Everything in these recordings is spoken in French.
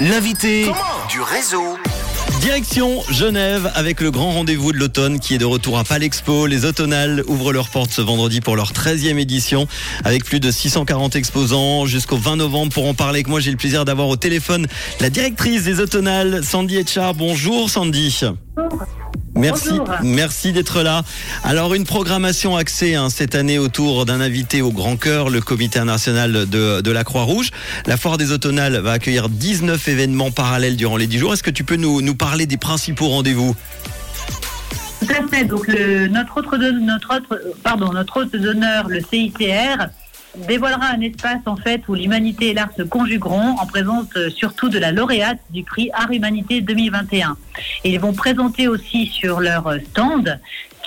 L'invité du réseau. Direction Genève avec le grand rendez-vous de l'automne qui est de retour à Palexpo. Les automnales ouvrent leurs portes ce vendredi pour leur 13e édition avec plus de 640 exposants jusqu'au 20 novembre. Pour en parler avec moi, j'ai le plaisir d'avoir au téléphone la directrice des automnales, Sandy Etchard. Bonjour Sandy. Merci, merci d'être là. Alors une programmation axée hein, cette année autour d'un invité au grand cœur, le Comité national de, de la Croix-Rouge. La foire des automnales va accueillir 19 événements parallèles durant les 10 jours. Est-ce que tu peux nous, nous parler des principaux rendez-vous? Tout à fait. Donc le, notre autre notre autre pardon notre hôte d'honneur, le CICR dévoilera un espace en fait où l'humanité et l'art se conjugueront en présence euh, surtout de la lauréate du prix Art Humanité 2021. Et ils vont présenter aussi sur leur stand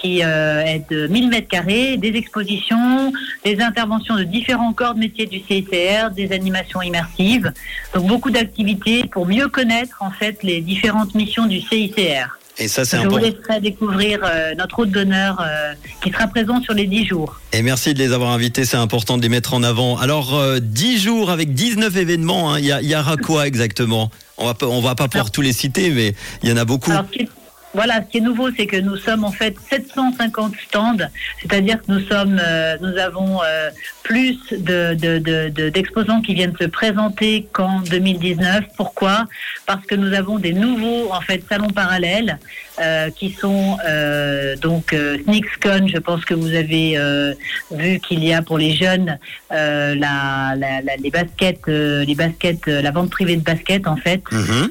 qui euh, est de 1000 mètres carrés, des expositions, des interventions de différents corps de métiers du CICR, des animations immersives, donc beaucoup d'activités pour mieux connaître en fait les différentes missions du CICR. Et ça, c'est Je important. vous laisserai découvrir euh, notre hôte d'honneur euh, qui sera présent sur les 10 jours. Et merci de les avoir invités, c'est important de les mettre en avant. Alors, euh, 10 jours avec 19 événements, hein, il y, aura quoi exactement? On va on va pas pouvoir tous les citer, mais il y en a beaucoup. Alors, ce qui est- voilà, ce qui est nouveau, c'est que nous sommes en fait 750 stands, c'est-à-dire que nous sommes, euh, nous avons euh, plus de, de- de- de- d'exposants qui viennent se présenter qu'en 2019. Pourquoi? Parce que nous avons des nouveaux en fait salons parallèles euh, qui sont euh, donc euh, SneaksCon. Je pense que vous avez euh, vu qu'il y a pour les jeunes euh, la, la- la- les baskets, euh, les baskets, euh, la vente privée de baskets en fait. Mhm.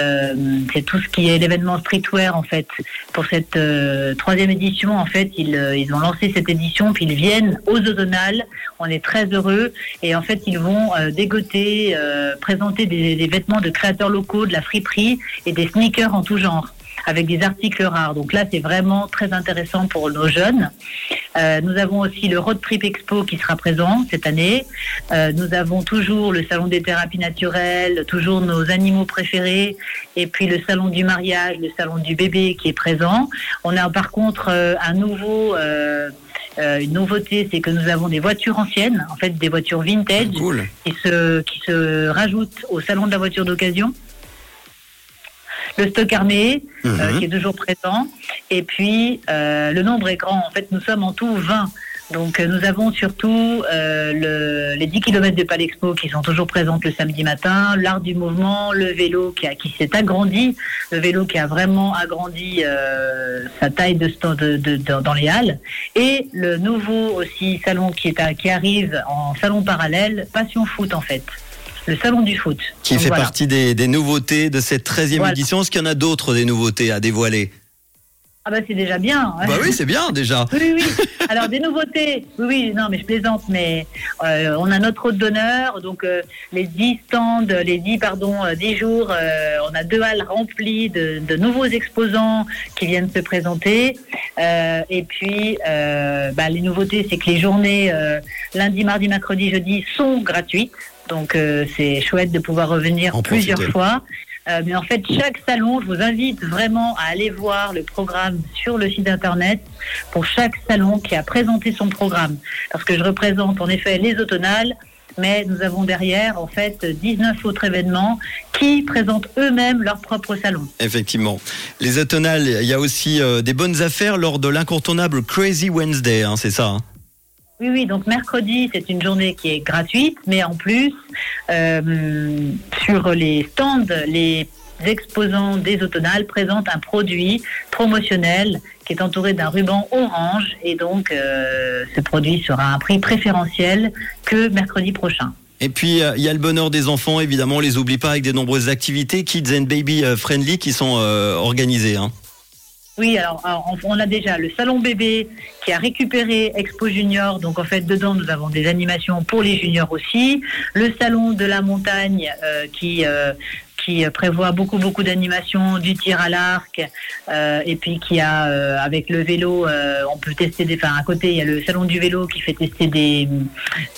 Euh, c'est tout ce qui est l'événement streetwear en fait. Pour cette euh, troisième édition en fait ils, euh, ils ont lancé cette édition puis ils viennent aux automnales on est très heureux. Et en fait ils vont dégoter présenter des, des vêtements de créateurs locaux de la friperie et des sneakers en tout genre avec des articles rares donc là c'est vraiment très intéressant pour nos jeunes euh, nous avons aussi le Road Trip Expo qui sera présent cette année. Euh, nous avons toujours le salon des thérapies naturelles, toujours nos animaux préférés, et puis le salon du mariage, le salon du bébé qui est présent. On a par contre euh, un nouveau. euh, euh, une nouveauté, c'est que nous avons des voitures anciennes, en fait des voitures vintage, Cool. qui se, qui se rajoutent au salon de la voiture d'occasion. Le stock armé, euh, Mhm. qui est toujours présent. Et puis, euh, le nombre est grand. En fait, nous sommes en tout 20. Donc, euh, nous avons surtout euh, le- les 10 km de Palexpo qui sont toujours présentes le samedi matin, l'art du mouvement, le vélo qui, a- qui s'est agrandi, le vélo qui a vraiment agrandi euh, sa taille de, de- de- de- dans les halles, et le nouveau aussi salon qui, est à- qui arrive en salon parallèle, Passion Foot en fait, le salon du foot. Qui Donc, fait voilà. partie des, des nouveautés de cette 13e Voilà. édition. Est-ce qu'il y en a d'autres des nouveautés à dévoiler Ah bah c'est déjà bien. Bah oui, c'est bien déjà. Oui, oui. Alors des nouveautés. Oui, oui, non, mais je plaisante, mais euh, on a notre hôte d'honneur, donc euh, les 10 stands, les 10, pardon, euh, 10 jours, euh, on a deux halles remplies de, de nouveaux exposants qui viennent se présenter. Et puis, bah, les nouveautés, c'est que les journées lundi, mardi, mercredi, jeudi sont gratuites. Donc euh, c'est chouette de pouvoir revenir En plusieurs profiter. fois. Euh, mais en fait, chaque salon, je vous invite vraiment à aller voir le programme sur le site internet pour chaque salon qui a présenté son programme. Parce que je représente en effet les automnales, mais nous avons derrière en fait 19 autres événements qui présentent eux-mêmes leur propre salon. Effectivement. Les automnales, il y a aussi euh, des bonnes affaires lors de l'incontournable Crazy Wednesday, hein, c'est ça hein? Oui, oui, donc mercredi, c'est une journée qui est gratuite, mais en plus, euh, sur les stands, les exposants des automnales présentent un produit promotionnel qui est entouré d'un ruban orange et donc euh, ce produit sera à un prix préférentiel que mercredi prochain. Et puis, euh, il y a le bonheur des enfants, évidemment, on les oublie pas, avec des nombreuses activités Kids and Baby Friendly qui sont organisées. Hein. Oui, alors, on a déjà le salon bébé qui a récupéré Expo Junior. Donc en fait, dedans, nous avons des animations pour les juniors aussi. Le salon de la montagne euh, qui, euh, qui prévoit beaucoup beaucoup d'animations, du tir à l'arc, et puis qui a avec le vélo, on peut tester des. Enfin, à côté, il y a le salon du vélo qui fait tester des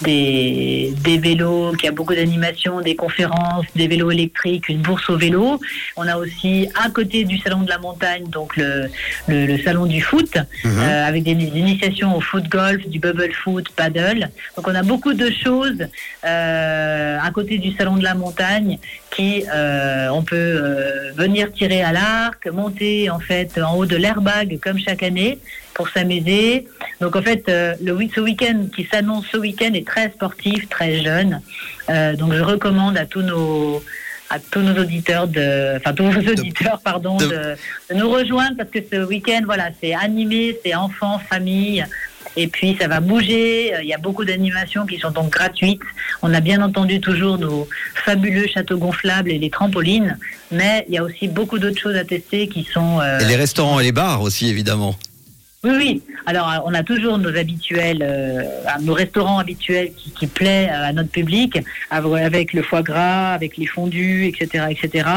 des, des vélos, qui a beaucoup d'animations, des conférences, des vélos électriques, une bourse au vélo. On a aussi à côté du salon de la montagne, donc le, le, salon du foot, mhm. avec des, initiations au foot golf, du bubble foot, paddle. Donc on a beaucoup de choses à côté du salon de la montagne qui euh, on peut euh, venir tirer à l'arc, monter en fait en haut de l'airbag comme chaque année pour s'amuser. Donc en fait, euh, le ce week-end qui s'annonce ce week-end est très sportif, très jeune. donc je recommande à tous nos à tous nos auditeurs de, enfin tous auditeurs, pardon, de, de nous rejoindre parce que ce week-end, voilà, c'est animé, c'est enfants, famille. Et puis ça va bouger. Il y a beaucoup d'animations qui sont donc gratuites. On a bien entendu toujours nos fabuleux châteaux gonflables et les trampolines, mais il y a aussi beaucoup d'autres choses à tester qui sont. Euh, et les restaurants et les bars aussi évidemment. Oui, oui. Alors, on a toujours nos habituels, euh, nos restaurants habituels qui, qui plaît à notre public, avec le foie gras, avec les fondus, etc., etc.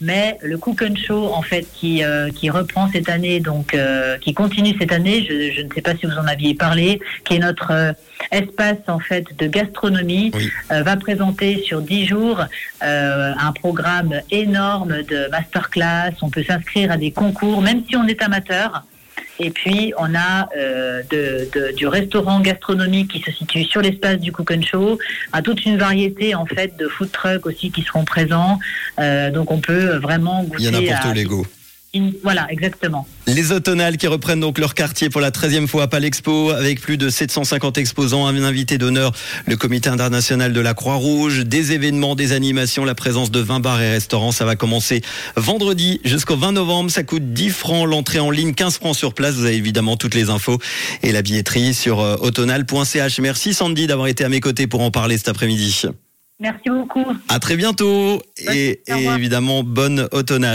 Mais le Cook and Show, en fait, qui euh, qui reprend cette année, donc euh, qui continue cette année. Je, ne sais pas si vous en aviez parlé, qui est notre espace en fait de gastronomie, va présenter sur dix jours un programme énorme de masterclass. On peut s'inscrire à des concours, même si on est amateur. Et puis, on a euh, de, du restaurant gastronomique qui se situe sur l'espace du Cook and Show, à toute une variété en fait de food trucks aussi qui seront présents. Euh, donc, on peut vraiment goûter. Il y en a pour tous les goûts. Voilà, exactement. Les automnales qui reprennent donc leur quartier pour la 13e fois à Palexpo avec plus de 750 exposants, un invité d'honneur, le comité international de la Croix-Rouge, des événements, des animations, la présence de 20 bars et restaurants. Ça va commencer vendredi jusqu'au 20 novembre. Ça coûte 10 francs l'entrée en ligne, 15 francs sur place. Vous avez évidemment toutes les infos et la billetterie sur euh, automnal.ch. Merci Sandy d'avoir été à mes côtés pour en parler cet après-midi. Merci beaucoup. À très bientôt et, et évidemment bonne automnale.